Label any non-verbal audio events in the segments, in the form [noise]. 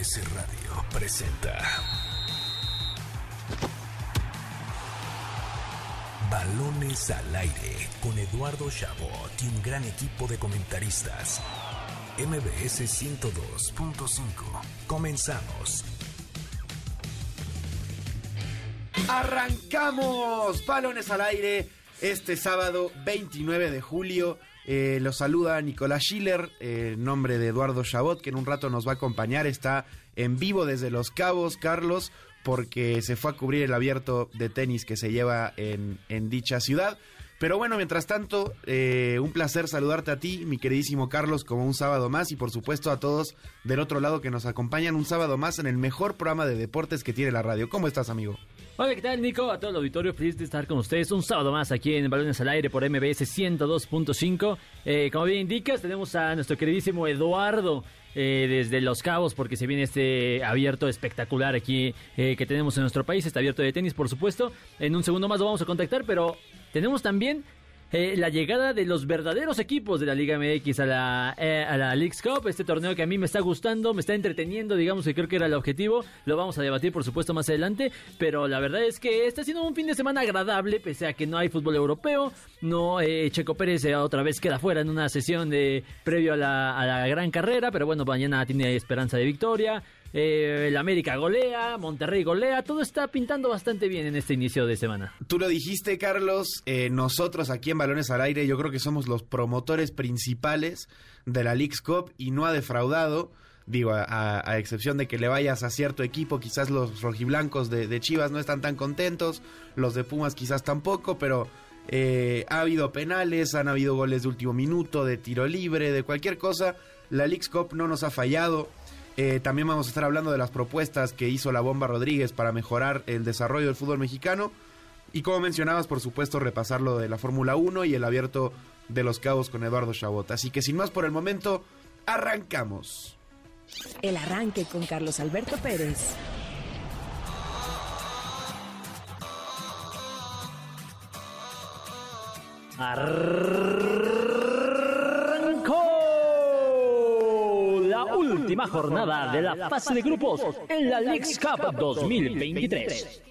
MBS Radio presenta Balones al aire con Eduardo Chabot y un gran equipo de comentaristas. MBS 102.5. Comenzamos. Arrancamos balones al aire este sábado 29 de julio. Eh, los saluda Nicolás Schiller, eh, nombre de Eduardo Chabot, que en un rato nos va a acompañar. Está en vivo desde Los Cabos, Carlos, porque se fue a cubrir el abierto de tenis que se lleva en, en dicha ciudad. Pero bueno, mientras tanto, eh, un placer saludarte a ti, mi queridísimo Carlos, como un sábado más y por supuesto a todos del otro lado que nos acompañan un sábado más en el mejor programa de deportes que tiene la radio. ¿Cómo estás, amigo? Hola, ¿qué tal, Nico? A todo el auditorio, feliz de estar con ustedes un sábado más aquí en Balones al Aire por MBS 102.5. Eh, como bien indicas, tenemos a nuestro queridísimo Eduardo eh, desde Los Cabos, porque se viene este abierto espectacular aquí eh, que tenemos en nuestro país, este abierto de tenis, por supuesto. En un segundo más lo vamos a contactar, pero tenemos también eh, la llegada de los verdaderos equipos de la Liga MX a la, eh, a la Leagues Cup, este torneo que a mí me está gustando, me está entreteniendo, digamos que creo que era el objetivo, lo vamos a debatir por supuesto más adelante, pero la verdad es que está siendo un fin de semana agradable, pese a que no hay fútbol europeo, no, eh, Checo Pérez otra vez queda fuera en una sesión de previo a la, a la gran carrera, pero bueno, mañana tiene esperanza de victoria, eh, el América golea, Monterrey golea, todo está pintando bastante bien en este inicio de semana. Tú lo dijiste, Carlos, eh, nosotros aquí en Balones al Aire, yo creo que somos los promotores principales de la Leagues Cup y no ha defraudado. Digo, a, excepción de que le vayas a cierto equipo, quizás los rojiblancos de, de Chivas no están tan contentos, los de Pumas quizás tampoco, pero eh, ha habido penales, han habido goles de último minuto, de tiro libre, de cualquier cosa. La Leagues Cup no nos ha fallado. Eh, también vamos a estar hablando de las propuestas que hizo la Bomba Rodríguez para mejorar el desarrollo del fútbol mexicano. Y como mencionabas, por supuesto, repasar lo de la Fórmula 1 y el abierto de los cabos con Eduardo Chabot. Así que sin más por el momento, arrancamos. El arranque con Carlos Alberto Pérez. Arrancó última jornada de la fase de grupos en la Leagues Cup 2023.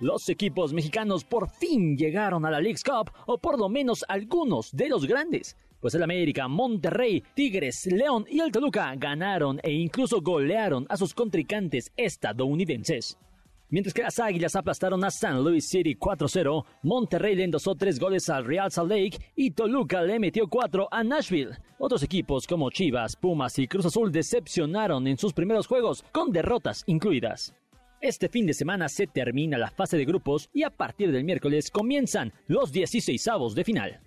Los equipos mexicanos por fin llegaron a la Leagues Cup, o por lo menos algunos de los grandes. Pues el América, Monterrey, Tigres, León y el Toluca ganaron e incluso golearon a sus contrincantes estadounidenses. Mientras que las Águilas aplastaron a San Luis City 4-0, Monterrey le endosó tres goles al Real Salt Lake y Toluca le metió cuatro a Nashville. Otros equipos como Chivas, Pumas y Cruz Azul decepcionaron en sus primeros juegos, con derrotas incluidas. Este fin de semana se termina la fase de grupos y a partir del miércoles comienzan los 16avos de final.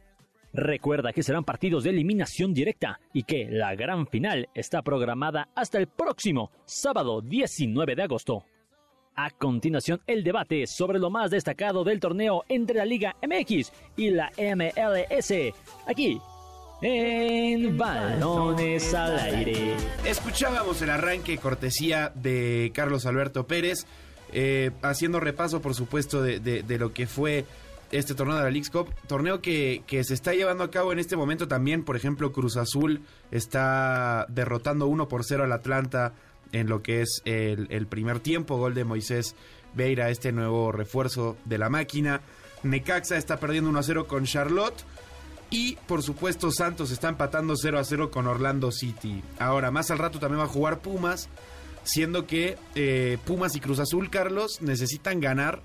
Recuerda que serán partidos de eliminación directa y que la gran final está programada hasta el próximo sábado 19 de agosto. A continuación, el debate sobre lo más destacado del torneo entre la Liga MX y la MLS. Aquí, en Balones al Aire. Escuchábamos el arranque cortesía de Carlos Alberto Pérez, eh, haciendo repaso, por supuesto, de, lo que fue este torneo de la Leagues Cup. Torneo que, que, se está llevando a cabo en este momento también. Por ejemplo, Cruz Azul está derrotando 1 por 0 al Atlanta en lo que es el, el primer tiempo. Gol de Moisés Beira, este nuevo refuerzo de la máquina. Necaxa está perdiendo 1 a 0 con Charlotte. Y por supuesto Santos está empatando 0 a 0 con Orlando City. Ahora, más al rato también va a jugar Pumas, siendo que eh, Pumas y Cruz Azul, Carlos, necesitan ganar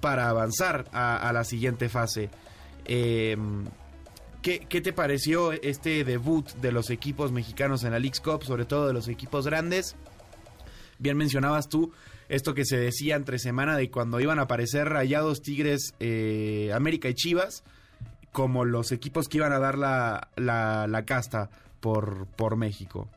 para avanzar a, la siguiente fase. Eh, ¿qué, ¿qué, te pareció este debut de los equipos mexicanos en la Leagues Cup, sobre todo de los equipos grandes? Bien mencionabas tú esto que se decía entre semana de cuando iban a aparecer Rayados, Tigres, eh, América y Chivas como los equipos que iban a dar la, la, la casta por, por México.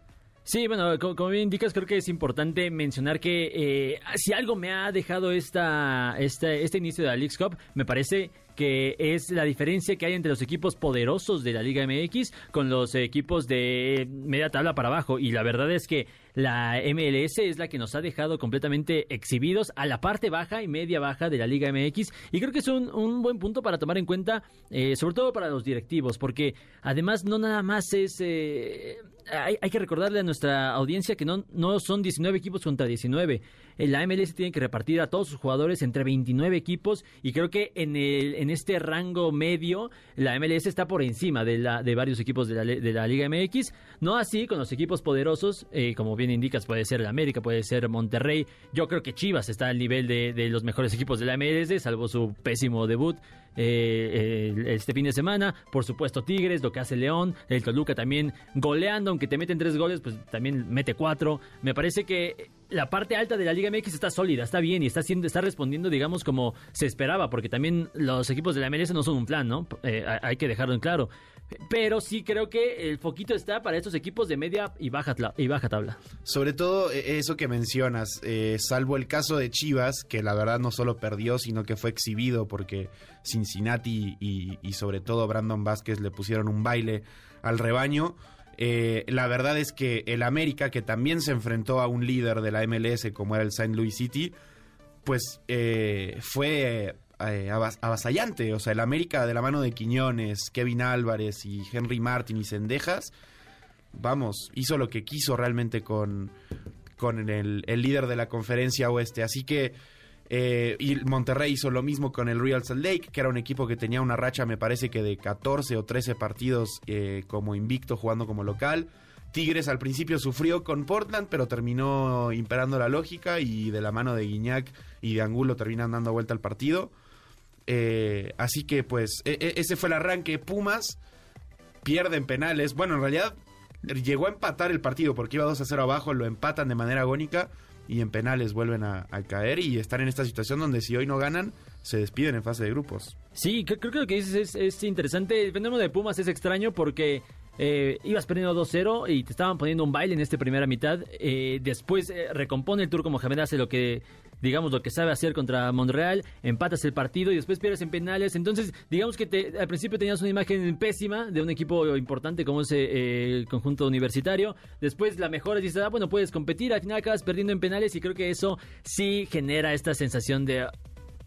Sí, bueno, como, bien indicas, creo que es importante mencionar que eh, si algo me ha dejado esta, esta, este inicio de la Leagues Cup, me parece que es la diferencia que hay entre los equipos poderosos de la Liga MX con los equipos de media tabla para abajo. Y la verdad es que la MLS es la que nos ha dejado completamente exhibidos a la parte baja y media baja de la Liga MX. Y creo que es un, un buen punto para tomar en cuenta, eh, sobre todo para los directivos, porque además no nada más es... Eh, hay, que recordarle a nuestra audiencia que no, no son 19 equipos contra 19. La MLS tiene que repartir a todos sus jugadores entre 29 equipos y creo que en, el, en este rango medio la MLS está por encima de, la, de varios equipos de la, de la Liga MX. No así con los equipos poderosos, eh, como bien indicas, puede ser el América, puede ser Monterrey. Yo creo que Chivas está al nivel de, de los mejores equipos de la MLS, salvo su pésimo debut eh, este fin de semana. Por supuesto, Tigres, lo que hace León, el Toluca también goleando, aunque te meten tres goles, pues también mete cuatro. Me parece que la parte alta de la Liga MX está sólida, está bien y está haciendo, está respondiendo, digamos, como se esperaba, porque también los equipos de la MLS no son un plan, ¿no? Eh, hay que dejarlo en claro. Pero sí creo que el foquito está para estos equipos de media y baja, y baja tabla. Sobre todo eh, eso que mencionas, eh, salvo el caso de Chivas, que la verdad no solo perdió, sino que fue exhibido porque Cincinnati y, y sobre todo Brandon Vázquez le pusieron un baile al rebaño. Eh, la verdad es que el América, que también se enfrentó a un líder de la MLS como era el St. Louis City, pues eh, fue eh, avasallante. O sea, el América de la mano de Quiñones, Kevin Álvarez y Henry Martin y Cendejas, vamos, hizo lo que quiso realmente con, con el, el líder de la conferencia oeste. Así que eh, y Monterrey hizo lo mismo con el Real Salt Lake, que era un equipo que tenía una racha, me parece que de 14 o 13 partidos eh, como invicto jugando como local. Tigres al principio sufrió con Portland, pero terminó imperando la lógica y de la mano de Guiñac y de Angulo terminan dando vuelta al partido. Eh, así que pues e, e, ese fue el arranque. Pumas pierden penales. Bueno, en realidad llegó a empatar el partido porque iba 2 a 0 abajo, lo empatan de manera agónica y en penales vuelven a, caer y están en esta situación donde si hoy no ganan, se despiden en fase de grupos. Sí, creo, que lo que dices es, interesante. El fenómeno de Pumas es extraño porque eh, ibas perdiendo 2-0 y te estaban poniendo un baile en esta primera mitad. Eh, después eh, recompone el turco Mohamed, hace lo que digamos, lo que sabe hacer contra Monreal, empatas el partido y después pierdes en penales. Entonces, digamos que te, al principio tenías una imagen pésima de un equipo importante como ese eh, conjunto universitario. Después la mejora y dices, ah, bueno, puedes competir. Al final acabas perdiendo en penales y creo que eso sí genera esta sensación de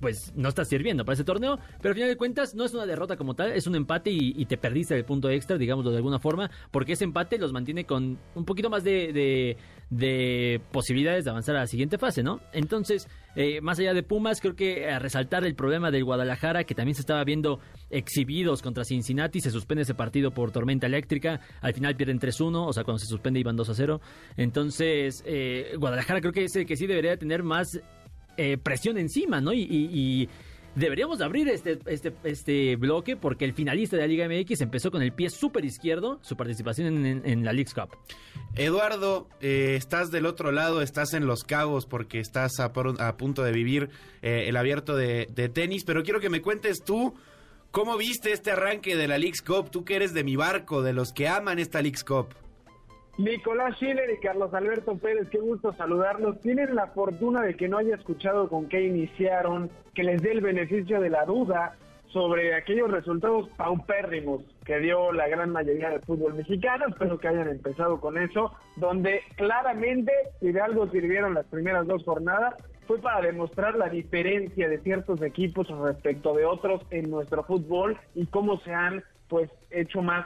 pues no está sirviendo para ese torneo, pero al final de cuentas no es una derrota como tal, es un empate y, te perdiste el punto extra, digámoslo de alguna forma, porque ese empate los mantiene con un poquito más de, de, posibilidades de avanzar a la siguiente fase, ¿no? Entonces, eh, más allá de Pumas, creo que a resaltar el problema del Guadalajara, que también se estaba viendo exhibidos contra Cincinnati, se suspende ese partido por tormenta eléctrica, al final pierden 3-1, o sea, cuando se suspende iban 2-0, entonces eh, Guadalajara creo que es el que sí debería tener más eh, presión encima, ¿no? Y, deberíamos abrir este, este, este bloque porque el finalista de la Liga MX empezó con el pie súper izquierdo su participación en, la League's Cup. Eduardo, eh, estás del otro lado, estás en Los Cabos porque estás a, punto de vivir eh, el abierto de, de tenis, pero quiero que me cuentes tú cómo viste este arranque de la League's Cup, tú que eres de mi barco, de los que aman esta League's Cup. Nicolás Schiller y Carlos Alberto Pérez, qué gusto saludarlos. Tienen la fortuna de que no haya escuchado con qué iniciaron, que les dé el beneficio de la duda sobre aquellos resultados paupérrimos que dio la gran mayoría del fútbol mexicano. Espero que hayan empezado con eso, donde claramente, si de algo sirvieron las primeras dos jornadas, fue para demostrar la diferencia de ciertos equipos respecto de otros en nuestro fútbol y cómo se han pues hecho más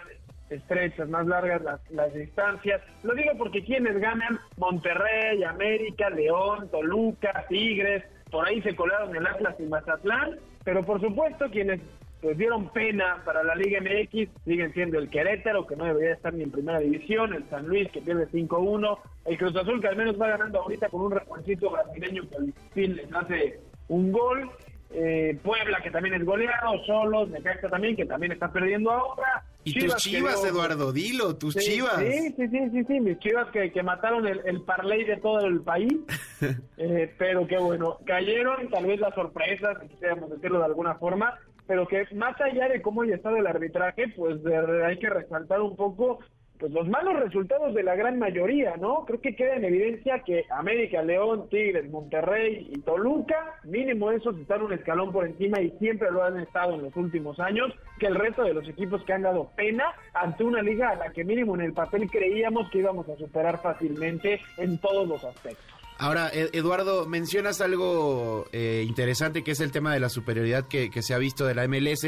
estrechas, más largas las, las distancias. Lo digo porque quienes ganan, Monterrey, América, León, Toluca, Tigres, por ahí se colaron el Atlas y Mazatlán, pero por supuesto quienes pues dieron pena para la Liga MX, siguen siendo el Querétaro, que no debería estar ni en primera división, el San Luis, que pierde 5-1, el Cruz Azul, que al menos va ganando ahorita con un refuercito brasileño que al fin les hace un gol, eh, Puebla, que también es goleado, Solos, Necaxa también, que también está perdiendo ahora, y tus chivas, Eduardo, dilo, tus chivas. Sí, sí, sí, sí, mis chivas que, que mataron el, el parlay de todo el país. [laughs] eh, pero que bueno, cayeron, tal vez las sorpresas, quisiéramos decirlo de alguna forma, pero que más allá de cómo ya está el arbitraje, pues hay que resaltar un poco pues los malos resultados de la gran mayoría, ¿no? Creo que queda en evidencia que América, León, Tigres, Monterrey y Toluca, mínimo esos están un escalón por encima y siempre lo han estado en los últimos años, que el resto de los equipos que han dado pena ante una liga a la que mínimo en el papel creíamos que íbamos a superar fácilmente en todos los aspectos. Ahora, Eduardo, mencionas algo eh, interesante que es el tema de la superioridad que, que se ha visto de la MLS,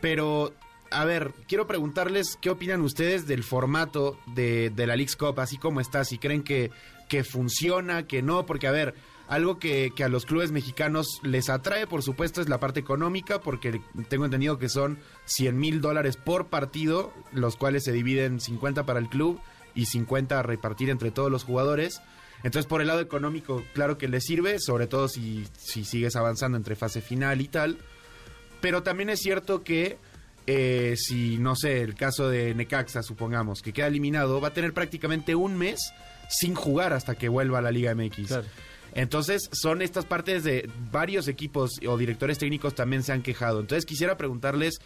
pero a ver, quiero preguntarles qué opinan ustedes del formato de, la League's Cup, así como está, si creen que, que funciona, que no, porque a ver, algo que, a los clubes mexicanos les atrae, por supuesto, es la parte económica, porque tengo entendido que son 100 mil dólares por partido, los cuales se dividen 50 para el club y 50 a repartir entre todos los jugadores. Entonces, por el lado económico, claro que les sirve, sobre todo si, si sigues avanzando entre fase final y tal. Pero también es cierto que eh, si, no sé, el caso de Necaxa, supongamos, que queda eliminado, va a tener prácticamente un mes sin jugar hasta que vuelva a la Liga MX. Entonces, son estas partes de varios equipos o directores técnicos también se han quejado. Entonces, quisiera preguntarles,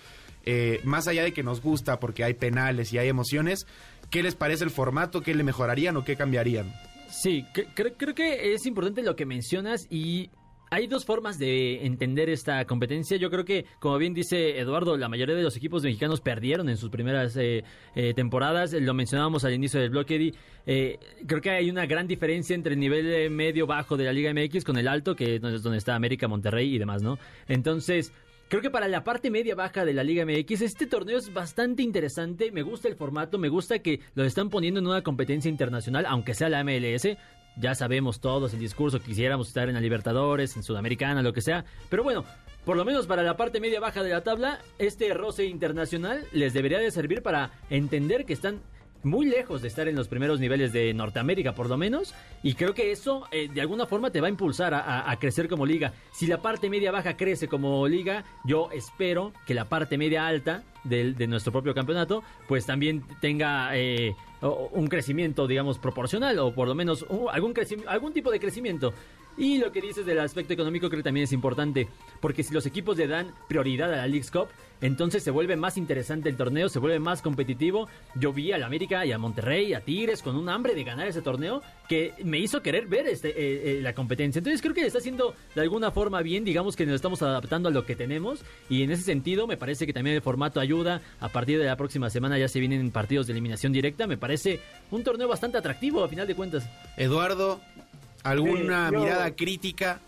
eh, más allá de que nos gusta porque hay penales y hay emociones, ¿qué les parece el formato? ¿Qué le mejorarían o qué cambiarían? Sí, creo que es importante lo que mencionas y hay dos formas de entender esta competencia. Yo creo que, como bien dice Eduardo, la mayoría de los equipos mexicanos perdieron en sus primeras eh, eh, temporadas. Lo mencionábamos al inicio del bloque, eh, creo que hay una gran diferencia entre el nivel medio-bajo de la Liga MX con el alto, que es donde está América, Monterrey y demás, ¿no? Entonces... Creo que para la parte media baja de la Liga MX este torneo es bastante interesante, me gusta el formato, me gusta que lo están poniendo en una competencia internacional, aunque sea la MLS, ya sabemos todos el discurso, quisiéramos estar en la Libertadores, en Sudamericana, lo que sea. Pero bueno, por lo menos para la parte media baja de la tabla, este roce internacional les debería de servir para entender que están muy lejos de estar en los primeros niveles de Norteamérica, por lo menos. Y creo que eso eh, de alguna forma te va a impulsar a, crecer como liga. Si la parte media baja crece como liga, yo espero que la parte media alta de, nuestro propio campeonato, pues también tenga eh, un crecimiento, digamos, proporcional o por lo menos algún, algún tipo de crecimiento. Y lo que dices del aspecto económico creo que también es importante, porque si los equipos le dan prioridad a la League's Cup, entonces se vuelve más interesante el torneo, se vuelve más competitivo. Yo vi a la América y a Monterrey a Tigres con un hambre de ganar ese torneo que me hizo querer ver este, eh, eh, la competencia. Entonces creo que está haciendo de alguna forma bien, digamos que nos estamos adaptando a lo que tenemos y en ese sentido me parece que también el formato ayuda. A partir de la próxima semana ya se vienen partidos de eliminación directa, me parece un torneo bastante atractivo a final de cuentas. Eduardo, ¿Alguna mirada crítica?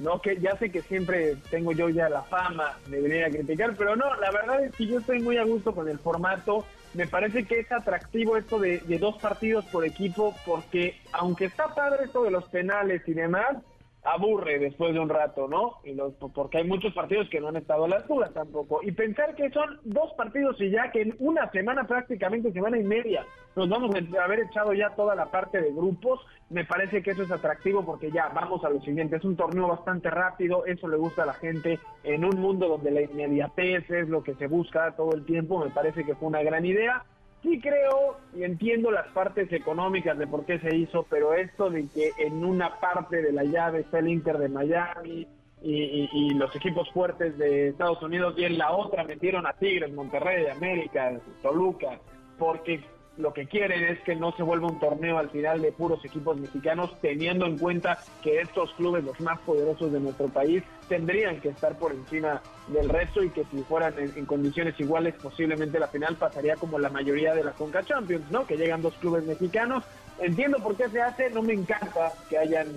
No, que ya sé que siempre tengo yo ya la fama de venir a criticar, pero no, la verdad es que yo estoy muy a gusto con el formato. Me parece que es atractivo esto de, de dos partidos por equipo, porque aunque está padre esto de los penales y demás, aburre después de un rato, ¿no? Y los, porque hay muchos partidos que no han estado a la altura tampoco. Y pensar que son dos partidos y ya que en una semana prácticamente, semana y media, nos vamos a haber echado ya toda la parte de grupos, me parece que eso es atractivo porque ya vamos a lo siguiente. Es un torneo bastante rápido, eso le gusta a la gente en un mundo donde la inmediatez es lo que se busca todo el tiempo, me parece que fue una gran idea sí creo y entiendo las partes económicas de por qué se hizo, pero esto de que en una parte de la llave está el Inter de Miami y, los equipos fuertes de Estados Unidos y en la otra metieron a Tigres, Monterrey, América, Toluca, porque lo que quieren es que no se vuelva un torneo al final de puros equipos mexicanos, teniendo en cuenta que estos clubes, los más poderosos de nuestro país, tendrían que estar por encima del resto y que si fueran en, condiciones iguales, posiblemente la final pasaría como la mayoría de la Conca Champions, ¿no? Que llegan dos clubes mexicanos. Entiendo por qué se hace, no me encanta que hayan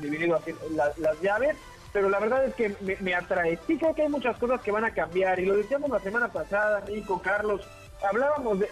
dividido así las, llaves, pero la verdad es que me, me, atrae. Sí creo que hay muchas cosas que van a cambiar y lo decíamos la semana pasada, Nico, Carlos, hablábamos de,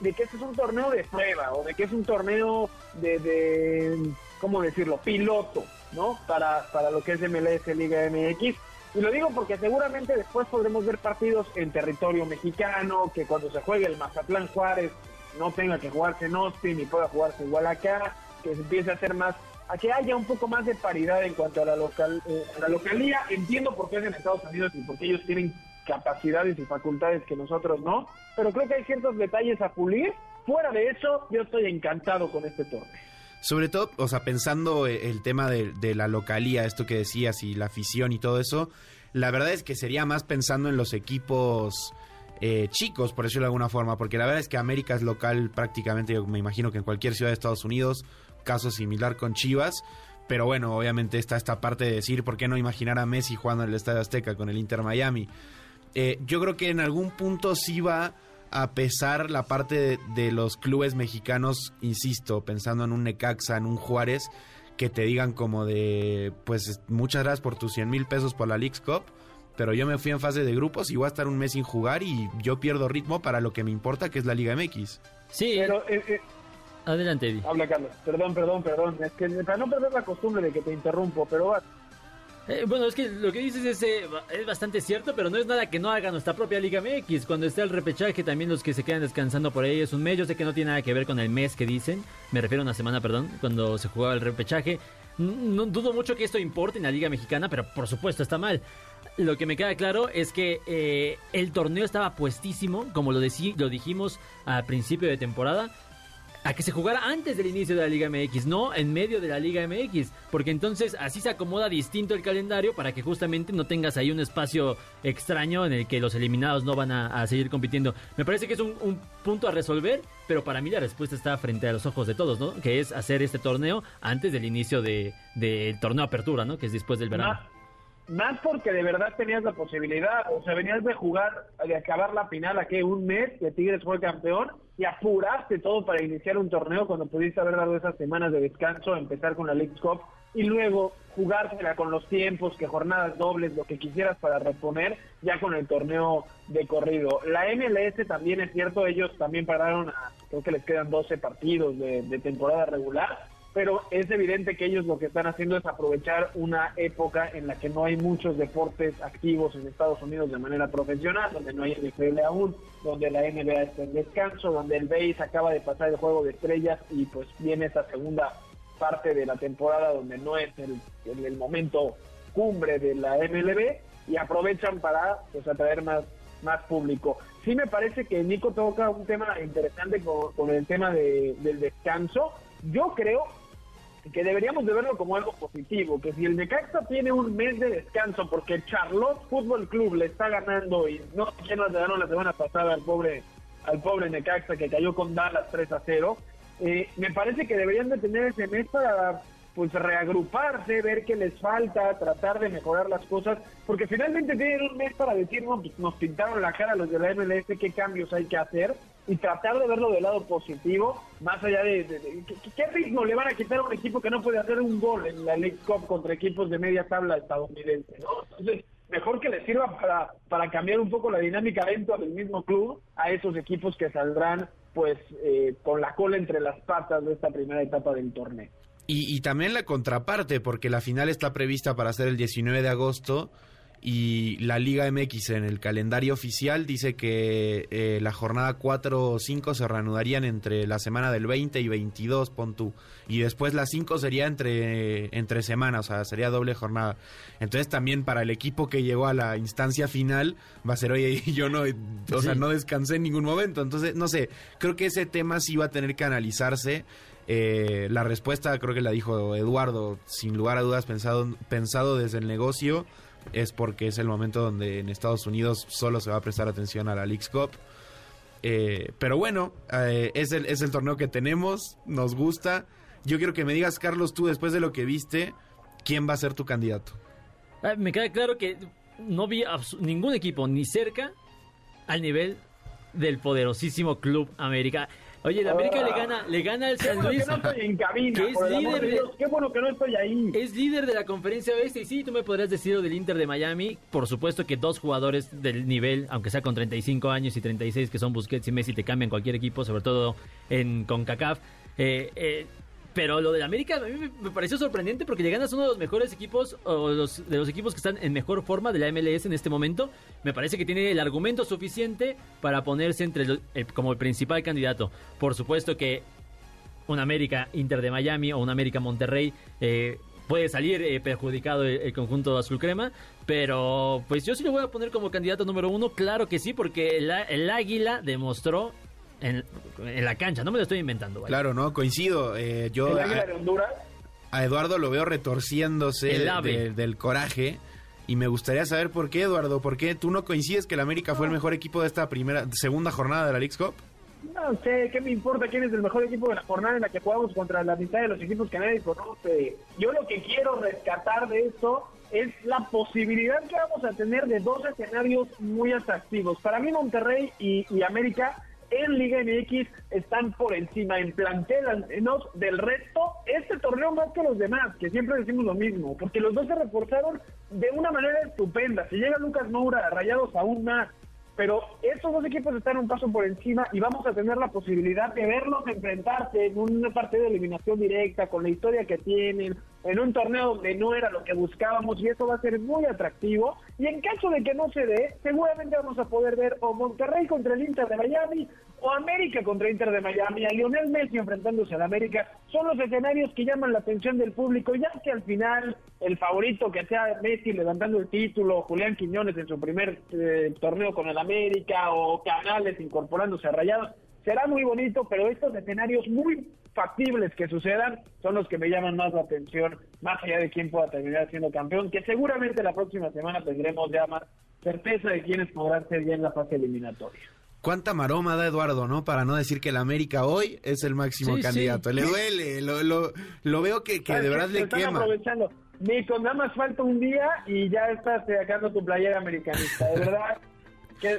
que este es un torneo de prueba o de que es un torneo de, ¿cómo decirlo?, piloto, ¿no? Para, para lo que es MLS Liga MX. Y lo digo porque seguramente después podremos ver partidos en territorio mexicano, que cuando se juegue el Mazatlán Juárez no tenga que jugarse en Austin y pueda jugarse igual acá, que se empiece a hacer más, a que haya un poco más de paridad en cuanto a la, local, eh, a la localía. Entiendo por qué es en Estados Unidos y porque ellos tienen capacidades y facultades que nosotros no, pero creo que hay ciertos detalles a pulir. Fuera de eso, yo estoy encantado con este torneo. Sobre todo, o sea, pensando el tema de, la localía, esto que decías, y la afición y todo eso, la verdad es que sería más pensando en los equipos eh, chicos, por decirlo de alguna forma, porque la verdad es que América es local prácticamente, yo me imagino que en cualquier ciudad de Estados Unidos, caso similar con Chivas, pero bueno, obviamente está esta parte de decir, ¿por qué no imaginar a Messi jugando en el Estadio Azteca con el Inter Miami? Eh, yo creo que en algún punto sí va a pesar la parte de, de, los clubes mexicanos, insisto, pensando en un Necaxa, en un Juárez, que te digan como de, pues muchas gracias por tus 100 mil pesos por la Leagues Cup, pero yo me fui en fase de grupos y voy a estar un mes sin jugar y yo pierdo ritmo para lo que me importa, que es la Liga MX. Sí, pero... Eh, eh, Adelante, Eddie. Habla, Carlos. Perdón, perdón, perdón. Es que para no perder la costumbre de que te interrumpo, pero... Eh, bueno, es que lo que dices es, eh, es, bastante cierto, pero no es nada que no haga nuestra propia Liga MX. Cuando está el repechaje, también los que se quedan descansando por ahí es un mes. Yo sé que no tiene nada que ver con el mes que dicen. Me refiero a una semana, perdón, cuando se jugaba el repechaje. No dudo mucho que esto importe en la Liga Mexicana, pero por supuesto está mal. Lo que me queda claro es que eh, el torneo estaba puestísimo, como lo, lo dijimos al principio de temporada a que se jugara antes del inicio de la Liga MX, no en medio de la Liga MX, porque entonces así se acomoda distinto el calendario para que justamente no tengas ahí un espacio extraño en el que los eliminados no van a, seguir compitiendo. Me parece que es un, un, punto a resolver, pero para mí la respuesta está frente a los ojos de todos, ¿no? Que es hacer este torneo antes del inicio del de, de torneo apertura, ¿no? Que es después del verano. Más porque de verdad tenías la posibilidad, o sea, venías de jugar, de acabar la final aquí un mes, que Tigres fue campeón, y apuraste todo para iniciar un torneo cuando pudiste haber dado esas semanas de descanso, empezar con la League Cup, y luego jugársela con los tiempos, que jornadas dobles, lo que quisieras para reponer, ya con el torneo de corrido. La MLS también es cierto, ellos también pararon, a, creo que les quedan 12 partidos de, de temporada regular, pero es evidente que ellos lo que están haciendo es aprovechar una época en la que no hay muchos deportes activos en Estados Unidos de manera profesional, donde no hay NFL aún, donde la NBA está en descanso, donde el base acaba de pasar el juego de estrellas y pues viene esa segunda parte de la temporada donde no es el, el, momento cumbre de la MLB y aprovechan para pues atraer más más público. Sí me parece que Nico toca un tema interesante con, el tema de, del descanso. Yo creo que deberíamos de verlo como algo positivo, que si el Necaxa tiene un mes de descanso porque Charlotte Fútbol Club le está ganando y no quién nos ganaron la semana pasada al pobre al pobre Necaxa que cayó con Dallas 3 a 0, eh, me parece que deberían de tener ese mes para pues reagruparse, ver qué les falta, tratar de mejorar las cosas, porque finalmente tienen un mes para decir, no, pues nos pintaron la cara los de la MLS, qué cambios hay que hacer, y tratar de verlo del lado positivo, más allá de, ¿qué, ¿qué, ritmo le van a quitar a un equipo que no puede hacer un gol en la League Cup contra equipos de media tabla estadounidense, ¿no? Entonces, mejor que les sirva para, para cambiar un poco la dinámica dentro del mismo club a esos equipos que saldrán pues eh, con la cola entre las patas de esta primera etapa del torneo. Y, y, también la contraparte, porque la final está prevista para ser el 19 de agosto y la Liga MX en el calendario oficial dice que eh, la jornada 4 o 5 se reanudarían entre la semana del 20 y 22, pon tú. Y después la 5 sería entre, entre semanas, o sea, sería doble jornada. Entonces también para el equipo que llegó a la instancia final va a ser, oye, [laughs] yo no, o sea, no descansé en ningún momento. Entonces, no sé, creo que ese tema sí va a tener que analizarse. Eh, la respuesta creo que la dijo Eduardo, sin lugar a dudas pensado, pensado desde el negocio, es porque es el momento donde en Estados Unidos solo se va a prestar atención a la Leagues Cup. Eh, pero bueno, eh, es, el, es el torneo que tenemos, nos gusta. Yo quiero que me digas, Carlos, tú después de lo que viste, ¿quién va a ser tu candidato? Ah, me queda claro que no vi ningún equipo ni cerca al nivel del poderosísimo Club América. Oye, el América le gana, le gana al San Luis. Que no estoy en cabina, que es líder de, Dios, qué bueno que no estoy ahí. Es líder de la conferencia oeste. Y sí, tú me podrías decir lo del Inter de Miami. Por supuesto que dos jugadores del nivel, aunque sea con 35 años y 36, que son Busquets y Messi, te cambian cualquier equipo, sobre todo en CONCACAF. Eh, eh, pero lo del América a mí me pareció sorprendente porque le ganas uno de los mejores equipos o los, de los equipos que están en mejor forma de la MLS en este momento. Me parece que tiene el argumento suficiente para ponerse entre el, eh, como el principal candidato. Por supuesto que un América Inter de Miami o un América Monterrey eh, puede salir eh, perjudicado el, el, conjunto azul crema, pero pues yo sí lo voy a poner como candidato número uno, claro que sí, porque el Águila demostró en, en, la cancha, no me lo estoy inventando. ¿vale? Claro, no, coincido. Eh, yo a, de Honduras? a, Eduardo lo veo retorciéndose de, del coraje. Y me gustaría saber por qué, Eduardo, ¿por qué tú no coincides que el América fue el mejor equipo de esta primera, segunda jornada de la League Cup? No sé, ¿qué me importa quién es el mejor equipo de la jornada en la que jugamos contra la mitad de los equipos que nadie conoce? Yo lo que quiero rescatar de esto es la posibilidad que vamos a tener de dos escenarios muy atractivos. Para mí Monterrey y, y América en Liga MX están por encima en plantel del resto. Este torneo más que los demás, que siempre decimos lo mismo, porque los dos se reforzaron de una manera estupenda. Si llega Lucas Moura, rayados aún más, pero estos dos equipos están un paso por encima y vamos a tener la posibilidad de verlos enfrentarse en una partida de eliminación directa con la historia que tienen, en un torneo donde no era lo que buscábamos y eso va a ser muy atractivo. Y en caso de que no se dé, seguramente vamos a poder ver o Monterrey contra el Inter de Miami o América contra Inter de Miami, a Lionel Messi enfrentándose al América, son los escenarios que llaman la atención del público, ya que al final el favorito que sea Messi levantando el título, Julián Quiñones en su primer eh, torneo con el América o Canales incorporándose a Rayados, será muy bonito, pero estos escenarios muy factibles que sucedan son los que me llaman más la atención, más allá de quién pueda terminar siendo campeón, que seguramente la próxima semana tendremos ya más certeza de quiénes podrán ser ya en la fase eliminatoria. Cuánta maroma da Eduardo, ¿no? Para no decir que el América hoy es el máximo candidato. Le duele, lo, lo, lo veo que, que de verdad le quema. aprovechando. Nico, nada más falta un día y ya estás sacando tu playera americanista, de verdad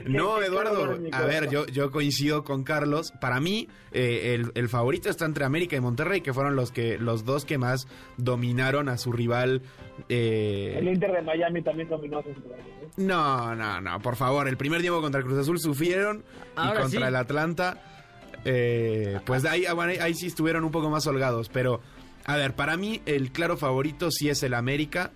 no, Eduardo, a ver, yo, yo coincido con Carlos. Para mí, eh, el, favorito está entre América y Monterrey, que fueron los que los dos que más dominaron a su rival. Eh... El Inter de Miami también dominó a su rival. ¿eh? No, no, no, por favor. El primer tiempo contra el Cruz Azul sufrieron y contra el Atlanta, eh, pues ahí, ah, ahí sí estuvieron un poco más holgados. Pero, a ver, para mí el claro favorito sí es el América.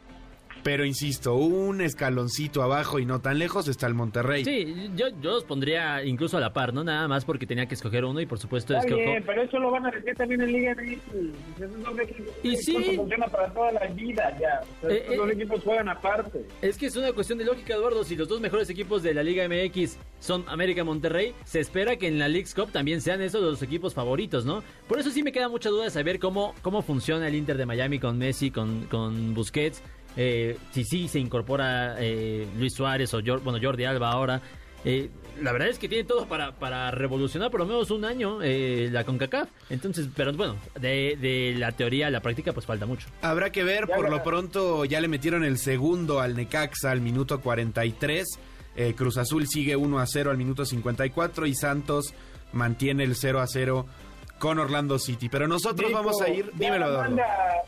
Pero insisto, un escaloncito abajo y no tan lejos está el Monterrey. Sí, yo, yo los pondría incluso a la par, ¿no? Nada más porque tenía que escoger uno y por supuesto Está bien, pero eso lo van a decir también en Liga MX. Y sí. funciona para toda la vida ya. Eh, los eh, equipos juegan aparte. Es que es una cuestión de lógica, Eduardo. Si los dos mejores equipos de la Liga MX son América y Monterrey, se espera que en la League Cup también sean esos los equipos favoritos, ¿no? Por eso sí me queda mucha duda de saber cómo, cómo funciona el Inter de Miami con Messi, con, con Busquets eh, si sí se incorpora eh, Luis Suárez o bueno, Jordi Alba ahora. Eh, la verdad es que tiene todo para, para revolucionar por lo menos un año eh, la CONCACAF. Entonces, pero bueno, de, la teoría a la práctica pues falta mucho. Habrá que ver, por lo pronto ya le metieron el segundo al Necaxa al minuto 43. Cruz Azul sigue 1 a 0 al minuto 54 y Santos mantiene el 0 a 0 con Orlando City. Pero nosotros vamos a ir, dímelo, ya manda,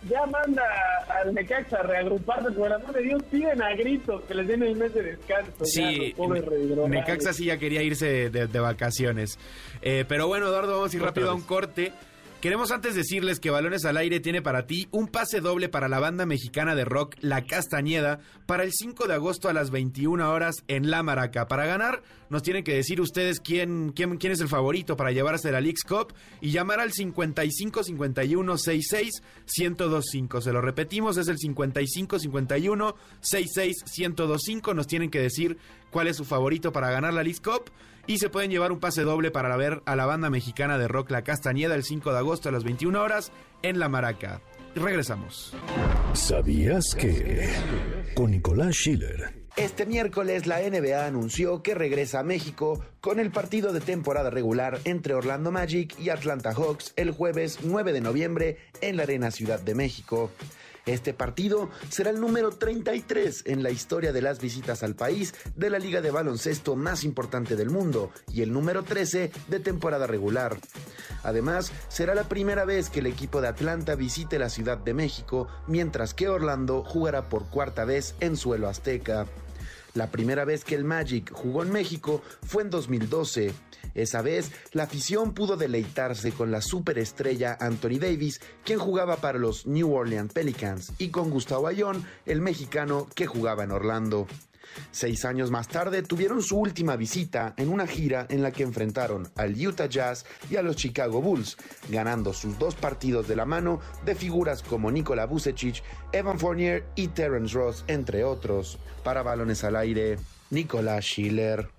ya manda al Necaxa a reagruparse, por el amor de Dios, piden a gritos que les den el mes de descanso. Sí, Necaxa sí ya quería irse de, vacaciones. Eh, pero bueno, Eduardo, vamos a ir rápido a un corte. Queremos antes decirles que Balones al Aire tiene para ti un pase doble para la banda mexicana de rock La Castañeda para el 5 de agosto a las 21 horas en La Maraca. Para ganar, nos tienen que decir ustedes quién, quién, quién es el favorito para llevarse la Leagues Cup y llamar al 55 51 66 1025. Se lo repetimos, es el 55 51 66 1025. Nos tienen que decir cuál es su favorito para ganar la Leagues Cup y se pueden llevar un pase doble para ver a la banda mexicana de rock La Castañeda el 5 de agosto a las 21 horas en La Maraca. Regresamos. ¿Sabías que? Con Nicolás Schiller. Este miércoles la NBA anunció que regresa a México con el partido de temporada regular entre Orlando Magic y Atlanta Hawks el jueves 9 de noviembre en la Arena Ciudad de México. Este partido será el número 33 en la historia de las visitas al país de la liga de baloncesto más importante del mundo y el número 13 de temporada regular. Además, será la primera vez que el equipo de Atlanta visite la Ciudad de México, mientras que Orlando jugará por cuarta vez en suelo azteca. La primera vez que el Magic jugó en México fue en 2012. Esa vez, la afición pudo deleitarse con la superestrella Anthony Davis, quien jugaba para los New Orleans Pelicans, y con Gustavo Ayón, el mexicano que jugaba en Orlando. Seis años más tarde tuvieron su última visita en una gira en la que enfrentaron al Utah Jazz y a los Chicago Bulls, ganando sus dos partidos de la mano de figuras como Nikola Vucevic, Evan Fournier y Terence Ross, entre otros. Para balones al aire, Nicolás Schiller.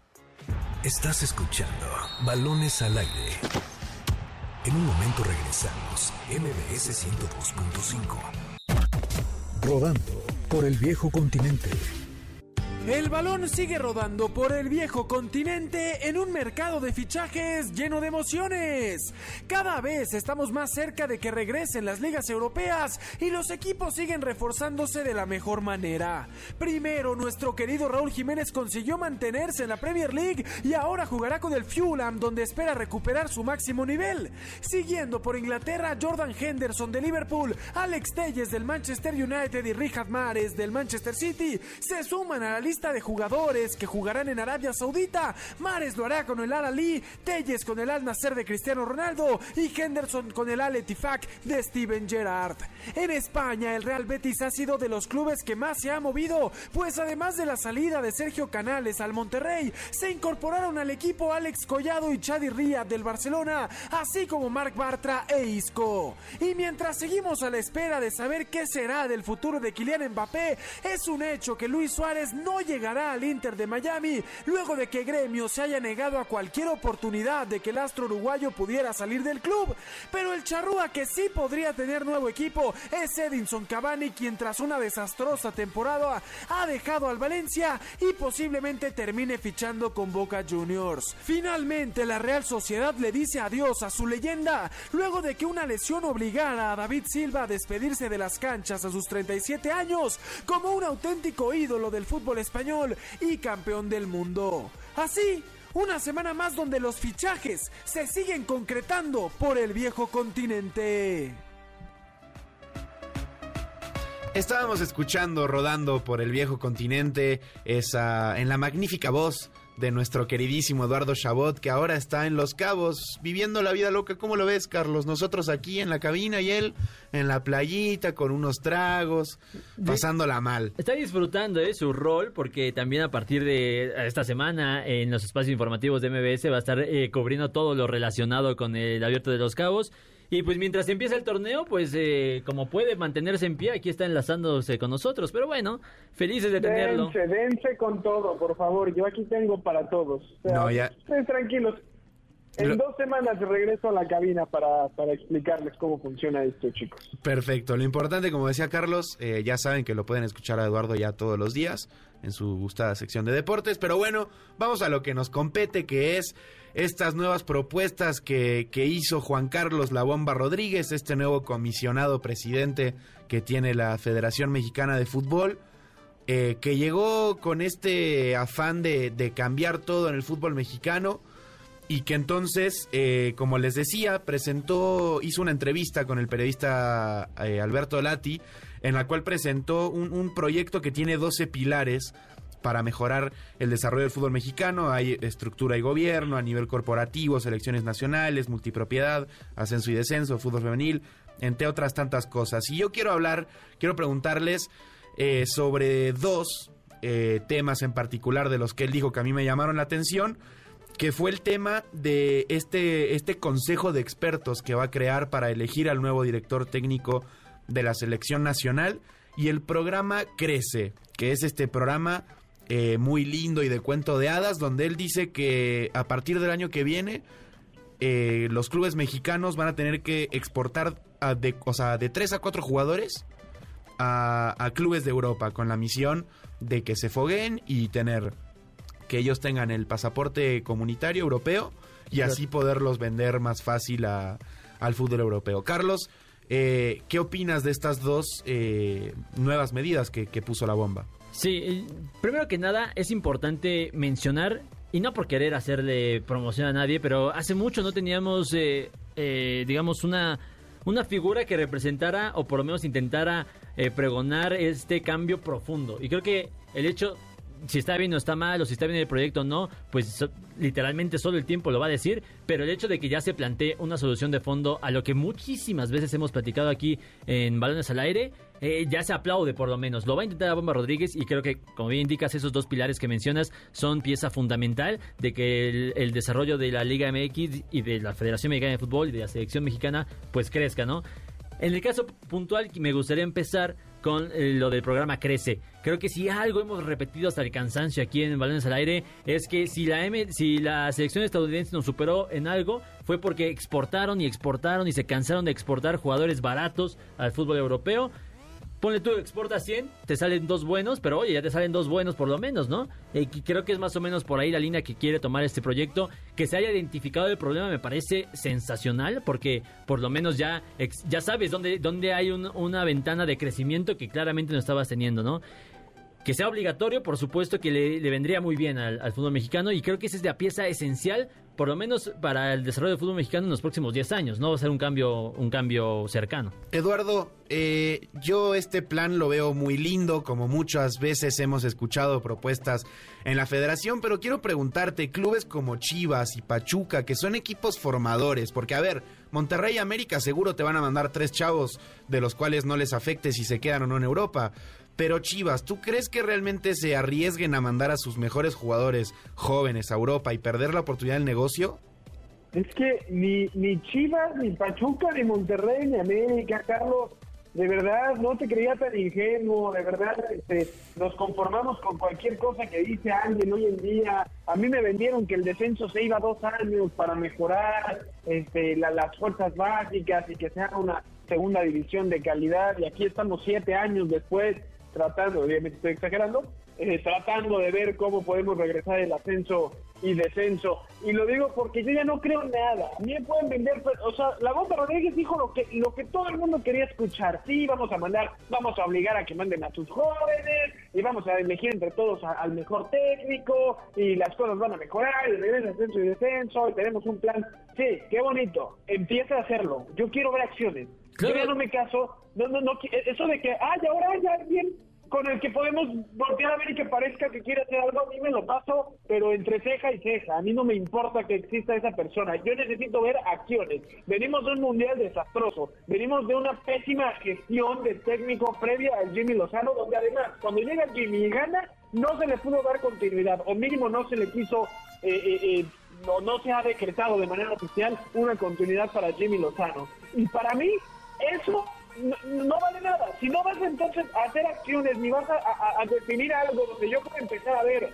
Estás escuchando Balones al aire. En un momento regresamos, MBS 102.5. Rodando por el viejo continente. El balón sigue rodando por el viejo continente en un mercado de fichajes lleno de emociones. Cada vez estamos más cerca de que regresen las ligas europeas y los equipos siguen reforzándose de la mejor manera. Primero, nuestro querido Raúl Jiménez consiguió mantenerse en la Premier League y ahora jugará con el Fulham donde espera recuperar su máximo nivel. Siguiendo por Inglaterra, Jordan Henderson de Liverpool, Alex Telles del Manchester United y Richard Mares del Manchester City se suman a la de jugadores que jugarán en Arabia Saudita. Mares lo hará con el Al Ali, Telles con el Al Nasser de Cristiano Ronaldo y Henderson con el Al Etifak de Steven Gerrard. En España, el Real Betis ha sido de los clubes que más se ha movido, pues además de la salida de Sergio Canales al Monterrey, se incorporaron al equipo Alex Collado y Chadi Ría del Barcelona, así como Marc Bartra e Isco. Y mientras seguimos a la espera de saber qué será del futuro de Kylian Mbappé, es un hecho que Luis Suárez no llegará al Inter de Miami luego de que Gremio se haya negado a cualquier oportunidad de que el astro uruguayo pudiera salir del club. Pero el charrúa que sí podría tener nuevo equipo es Edinson Cavani, quien tras una desastrosa temporada ha dejado al Valencia y posiblemente termine fichando con Boca Juniors. Finalmente, la Real Sociedad le dice adiós a su leyenda luego de que una lesión obligara a David Silva a despedirse de las canchas a sus 37 años como un auténtico ídolo del fútbol español y campeón del mundo. Así, una semana más donde los fichajes se siguen concretando por el viejo continente. Estábamos escuchando rodando por el viejo continente esa en la magnífica voz de nuestro queridísimo Eduardo Chabot, que ahora está en Los Cabos, viviendo la vida loca. ¿Cómo lo ves, Carlos? Nosotros aquí en la cabina y él en la playita con unos tragos, pasándola mal. Está disfrutando de su rol porque también a partir de esta semana en los espacios informativos de MBS va a estar eh, cubriendo todo lo relacionado con el abierto de Los Cabos. Y pues mientras empieza el torneo, pues eh, como puede mantenerse en pie, aquí está enlazándose con nosotros. Pero bueno, felices de tenerlo. Dense, dense con todo, por favor. Yo aquí tengo para todos. no, ya. Estén tranquilos. En dos semanas regreso a la cabina para, para, explicarles cómo funciona esto, chicos. Perfecto. Lo importante, como decía Carlos, eh, ya saben que lo pueden escuchar a Eduardo ya todos los días en su gustada sección de deportes. Pero bueno, vamos a lo que nos compete, que es estas nuevas propuestas que, que hizo Juan Carlos La Bomba Rodríguez, este nuevo comisionado presidente que tiene la Federación Mexicana de Fútbol. Eh, que llegó con este afán de, de, cambiar todo en el fútbol mexicano y que entonces, eh, como les decía, presentó, hizo una entrevista con el periodista eh, Alberto Lati, en la cual presentó un, proyecto que tiene 12 pilares para mejorar el desarrollo del fútbol mexicano. Hay estructura y gobierno a nivel corporativo, selecciones nacionales, multipropiedad, ascenso y descenso, fútbol femenil, entre otras tantas cosas. Y yo quiero hablar, quiero preguntarles eh, sobre dos eh, temas en particular de los que él dijo que a mí me llamaron la atención que fue el tema de este, este consejo de expertos que va a crear para elegir al nuevo director técnico de la selección nacional. Y el programa Crece, que es este programa eh, muy lindo y de cuento de hadas, donde él dice que a partir del año que viene eh, los clubes mexicanos van a tener que exportar de, o sea, de 3 a 4 jugadores a, a clubes de Europa con la misión de que se foguen y tener que ellos tengan el pasaporte comunitario europeo y así poderlos vender más fácil a, al fútbol europeo. Carlos, eh, ¿qué opinas de estas dos eh, nuevas medidas que, que, puso la bomba? Sí, primero que nada es importante mencionar, y no por querer hacerle promoción a nadie, pero hace mucho no teníamos, eh, eh digamos, una, una figura que representara o por lo menos intentara eh, pregonar este cambio profundo. Y creo que el hecho si está bien o está mal, o si está bien el proyecto o no, pues literalmente solo el tiempo lo va a decir, pero el hecho de que ya se plantee una solución de fondo a lo que muchísimas veces hemos platicado aquí en Balones al Aire, eh, ya se aplaude por lo menos. Lo va a intentar a Bomba Rodríguez y creo que, como bien indicas, esos dos pilares que mencionas son pieza fundamental de que el, desarrollo de la Liga MX y de la Federación Mexicana de Fútbol y de la selección mexicana pues crezca, ¿no? En el caso puntual me gustaría empezar con eh, lo del programa Crece. Creo que si algo hemos repetido hasta el cansancio aquí en Balones al Aire es que si la, M, si la selección estadounidense nos superó en algo fue porque exportaron y exportaron y se cansaron de exportar jugadores baratos al fútbol europeo ponle tú, exportas 100, te salen dos buenos, pero oye, ya te salen dos buenos por lo menos, ¿no? Eh, creo que es más o menos por ahí la línea que quiere tomar este proyecto. Que se haya identificado el problema me parece sensacional, porque por lo menos ya, ya sabes dónde, dónde hay un- una ventana de crecimiento que claramente no estabas teniendo, ¿no? Que sea obligatorio, por supuesto que le, vendría muy bien al, al fútbol mexicano y creo que esa es la pieza esencial, por lo menos para el desarrollo del fútbol mexicano en los próximos 10 años. No va a ser un cambio, un cambio cercano. Eduardo, eh, yo este plan lo veo muy lindo, como muchas veces hemos escuchado propuestas en la federación, pero quiero preguntarte, clubes como Chivas y Pachuca, que son equipos formadores, porque a ver, Monterrey y América seguro te van a mandar tres chavos de los cuales no les afecte si se quedan o no en Europa. Pero Chivas, ¿tú crees que realmente se arriesguen a mandar a sus mejores jugadores jóvenes a Europa y perder la oportunidad del negocio? Es que ni, ni Chivas, ni Pachuca, ni Monterrey, ni América, Carlos, de verdad no te creía tan ingenuo, de verdad este, nos conformamos con cualquier cosa que dice alguien hoy en día. A mí me vendieron que el descenso se iba dos años para mejorar este, la- las fuerzas básicas y que sea una segunda división de calidad y aquí estamos siete años después tratando, obviamente estoy exagerando, eh, tratando de ver cómo podemos regresar el ascenso y descenso. Y lo digo porque yo ya no creo nada. Me pueden vender, pues, o sea, la Bomba Rodríguez dijo lo que lo que todo el mundo quería escuchar. Sí, vamos a mandar, vamos a obligar a que manden a sus jóvenes y vamos a elegir entre todos al mejor técnico y las cosas van a mejorar y regresa ascenso y descenso y tenemos un plan. Sí, qué bonito. Empieza a hacerlo. Yo quiero ver acciones. Claro. Yo ya no me caso. No, no, no. Eso de que, ay, ahora hay alguien con el que podemos voltear a ver y que parezca que quiere hacer algo, a mí me lo paso, pero entre ceja y ceja. A mí no me importa que exista esa persona. Yo necesito ver acciones. Venimos de un mundial desastroso. Venimos de una pésima gestión de técnico previa al Jimmy Lozano, donde además, cuando llega Jimmy y gana, no se le pudo dar continuidad, o mínimo no se le quiso. Eh, eh, eh, no, no se ha decretado de manera oficial una continuidad para Jimmy Lozano. Y para mí, eso no, vale nada. Si no vas entonces a hacer acciones ni vas a definir algo donde yo pueda empezar a ver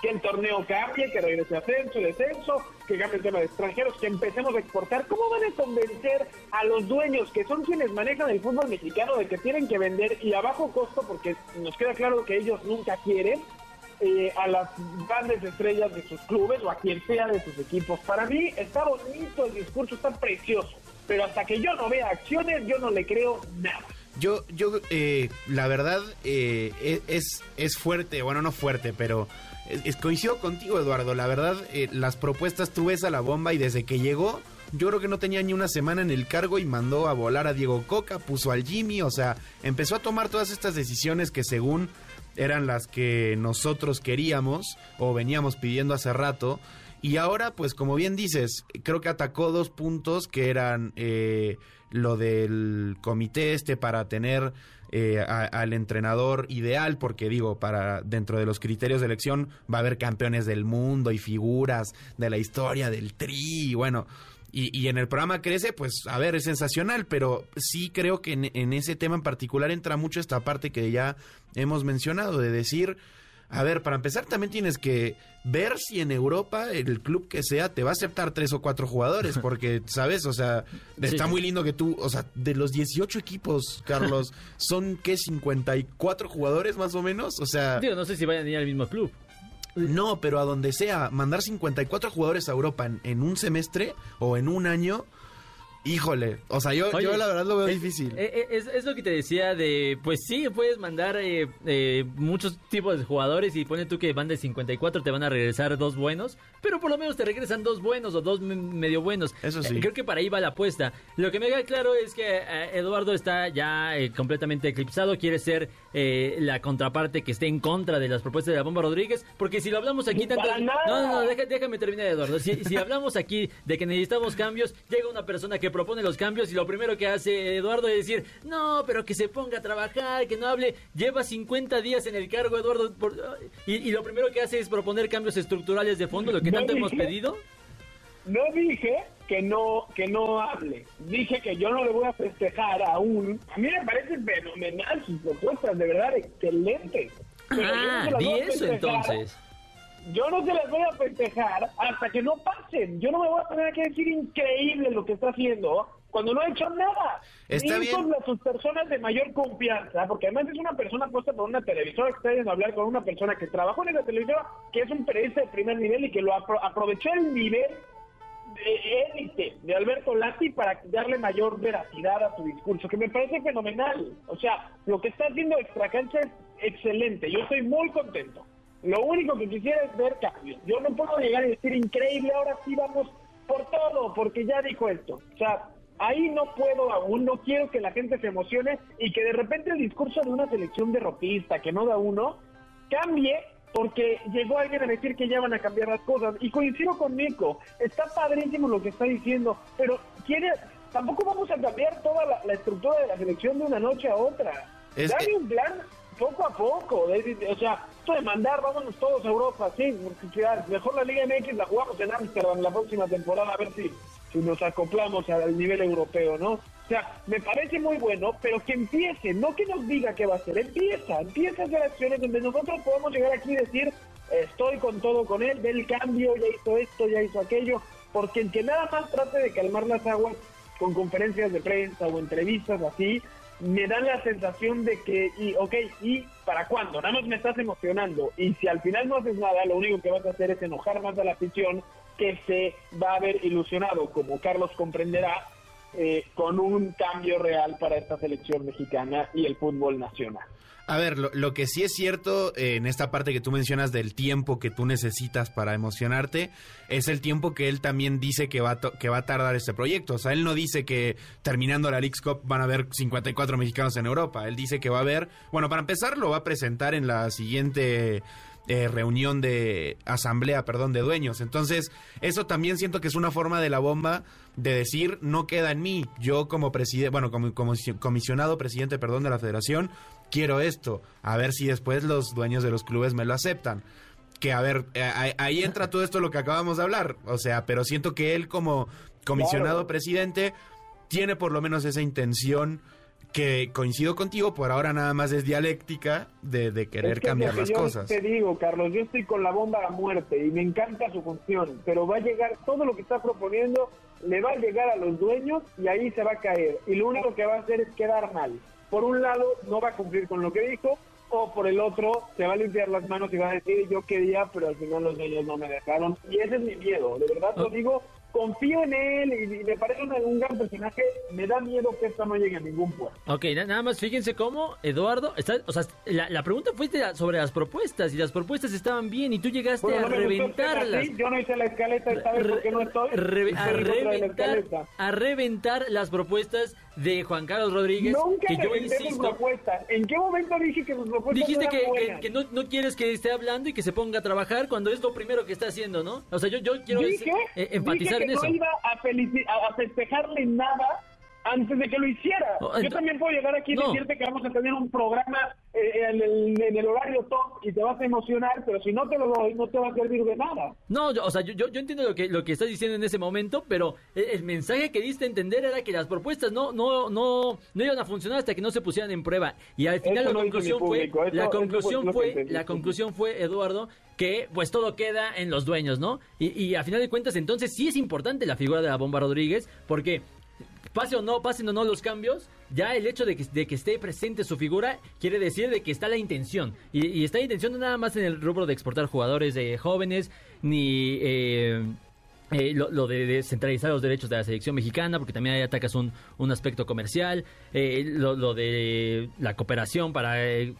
que el torneo cambie, que regrese ascenso, descenso, que cambie el tema de extranjeros, que empecemos a exportar, ¿cómo van a convencer a los dueños, que son quienes manejan el fútbol mexicano, de que tienen que vender y a bajo costo, porque nos queda claro que ellos nunca quieren, eh, a las grandes estrellas de sus clubes o a quien sea de sus equipos? Para mí está bonito el discurso, está precioso, pero hasta que yo no vea acciones, yo no le creo nada. Yo, yo, eh, la verdad, eh, e- es, es fuerte, bueno, no fuerte, pero es- coincido contigo, Eduardo. La verdad, eh, las propuestas tú ves a la bomba y desde que llegó, yo creo que no tenía ni una semana en el cargo y mandó a volar a Diego Coca, puso al Jimmy, o sea, empezó a tomar todas estas decisiones que según eran las que nosotros queríamos o veníamos pidiendo hace rato. Y ahora, pues como bien dices, creo que atacó dos puntos que eran eh, lo del comité este para tener eh, a- al entrenador ideal, porque digo, para dentro de los criterios de elección va a haber campeones del mundo y figuras de la historia del tri, y bueno. Y, y en el programa Crece, pues, a ver, es sensacional, pero sí creo que en, en ese tema en particular entra mucho esta parte que ya hemos mencionado, de decir, a ver, para empezar también tienes que ver si en Europa el club que sea te va a aceptar tres o cuatro jugadores, [laughs] porque, ¿sabes? O sea, está sí. muy lindo que tú, o sea, de los 18 equipos, Carlos, [laughs] son, ¿qué? 54 jugadores más o menos, o sea... Digo, no sé si vayan a ir al mismo club. No, pero a donde sea, mandar 54 jugadores a Europa en, en un semestre o en un año, híjole, o sea, yo, Oye, yo la verdad lo veo es- difícil. eh, eh, Es, es lo que te decía de, pues sí, puedes mandar eh, eh, muchos tipos de jugadores y pone tú que van de 54, te van a regresar dos buenos, pero por lo menos te regresan dos buenos o dos me- medio buenos. Eso sí. Eh, creo que para ahí va la apuesta. Lo que me queda claro es que eh, Eduardo está ya eh, completamente eclipsado, quiere ser eh, la contraparte que esté en contra de las propuestas de la Bomba Rodríguez, porque si lo hablamos aquí tanto... ¡Para nada! No, no, no, deja- déjame terminar, Eduardo. Si, si hablamos aquí de que necesitamos cambios, llega una persona que propone los cambios y lo primero que hace Eduardo es decir, no, pero que se ponga a trabajar, que no hable. Lleva 50 días en el cargo, Eduardo, por- y, y lo primero que hace es proponer cambios estructurales de fondo, lo que No tanto hemos pedido. No dije que no que no hable. Dije que yo no le voy a festejar aún. A mí me parecen fenomenal sus propuestas, de verdad, excelentes. Pero yo no Ah, di eso entonces. Yo no se las voy a festejar hasta que no pasen. Yo no me voy a poner aquí a decir increíble lo que está haciendo cuando no ha hecho nada. Está y bien. las sus personas de mayor confianza, porque además es una persona puesta por una televisora que está yendo a hablar con una persona que trabajó en esa televisora, que es un periodista de primer nivel y que lo apro- aprovechó el nivel de élite de Alberto Lati para darle mayor veracidad a su discurso, que me parece fenomenal. O sea, lo que está haciendo Extracancha es excelente. Yo estoy muy contento. Lo único que quisiera es ver cambios. Yo no puedo llegar y decir increíble, ahora sí vamos por todo, porque ya dijo esto. O sea, ahí no puedo aún, no quiero que la gente se emocione y que de repente el discurso de una selección derrotista que no da uno cambie porque llegó alguien a decir que ya van a cambiar las cosas. Y coincido con Nico, está padrísimo lo que está diciendo, pero quiere, tampoco vamos a cambiar toda la, la estructura de la selección de una noche a otra. Es- Dale un plan poco a poco, o sea, esto de mandar, vámonos todos a Europa, sí, mejor la Liga MX la jugamos en Ámsterdam la próxima temporada, a ver si, si nos acoplamos al nivel europeo, ¿no? O sea, me parece muy bueno, pero que empiece, no que nos diga qué va a hacer, empieza, empieza a hacer acciones donde nosotros podemos llegar aquí y decir, estoy con todo con él, ve el cambio, ya hizo esto, ya hizo aquello, porque el que nada más trate de calmar las aguas con conferencias de prensa o entrevistas así, me da la sensación de que, y, ok, ¿y para cuándo? Nada más me estás emocionando. Y si al final no haces nada, lo único que vas a hacer es enojar más a la afición que se va a ver ilusionado, como Carlos comprenderá, eh, con un cambio real para esta selección mexicana y el fútbol nacional. A ver, lo, que sí es cierto eh, en esta parte que tú mencionas del tiempo que tú necesitas para emocionarte, es el tiempo que él también dice que va, que va a tardar este proyecto. O sea, él no dice que terminando la Leagues Cup van a haber 54 mexicanos en Europa. Él dice que va a haber, bueno, para empezar lo va a presentar en la siguiente eh, reunión de asamblea, perdón, de dueños. Entonces, eso también siento que es una forma de la bomba de decir no queda en mí. Yo como presidente, bueno, como, como comisionado presidente, perdón, de la federación, quiero esto. A ver si después los dueños de los clubes me lo aceptan. Que a ver, eh, ahí, entra todo esto lo que acabamos de hablar. O sea, pero siento que él como comisionado Claro. presidente tiene por lo menos esa intención que coincido contigo, por ahora nada más es dialéctica de, de querer Es que cambiar las yo cosas. Te digo, Carlos, yo estoy con la bomba a muerte y me encanta su función, pero va a llegar, todo lo que está proponiendo le va a llegar a los dueños y ahí se va a caer. Y lo único que va a hacer es quedar mal. Por un lado, no va a cumplir con lo que dijo, o por el otro, se va a limpiar las manos y va a decir, yo quería, pero al final los dueños no me dejaron. Y ese es mi miedo, de verdad lo digo, confío en él y, y me parece un, un gran personaje, me da miedo que esto no llegue a ningún puerto. Ok, na- nada más fíjense cómo Eduardo, está, o sea, la, la pregunta fue la- sobre las propuestas y las propuestas estaban bien y tú llegaste Bueno, a no reventarlas. así, Yo no hice la escaleta esta vez porque no estoy. Re- [laughs] a, la reventar, escaleta. a reventar las propuestas de Juan Carlos Rodríguez. Nunca que yo insisto, propuestas. ¿En qué momento dije que sus propuestas dijiste eran que, que, buenas? que no, no quieres que esté hablando y que se ponga a trabajar cuando es lo primero que está haciendo, ¿no? O sea, yo, yo quiero dije, eh, enfatizar dije en que eso. no iba a, felici- a, a festejarle nada antes de que lo hiciera. Oh, Yo también puedo llegar aquí y no. decirte que vamos a tener un programa eh, en, el, en el horario top y te vas a emocionar, pero si no te lo doy, no te va a servir de nada. No, yo- o sea, yo, yo, yo entiendo lo que, lo que estás diciendo en ese momento, pero el, el mensaje que diste a entender era que las propuestas no, no, no, no iban a funcionar hasta que no se pusieran en prueba. Y al final Eso la conclusión fue, eso- la conclusión fue la conclusión fue, Eduardo, que pues todo queda en los dueños, ¿no? Y, y a final de cuentas, entonces sí es importante la figura de la Bomba Rodríguez, porque pase o no, pasen o no los cambios, ya el hecho de que, de que esté presente su figura quiere decir de que está la intención. Y, está la intención no nada más en el rubro de exportar jugadores de jóvenes, ni eh, eh, lo, de descentralizar los derechos de la selección mexicana, porque también ahí atacas un, un aspecto comercial, eh, lo, lo de la cooperación para... eh,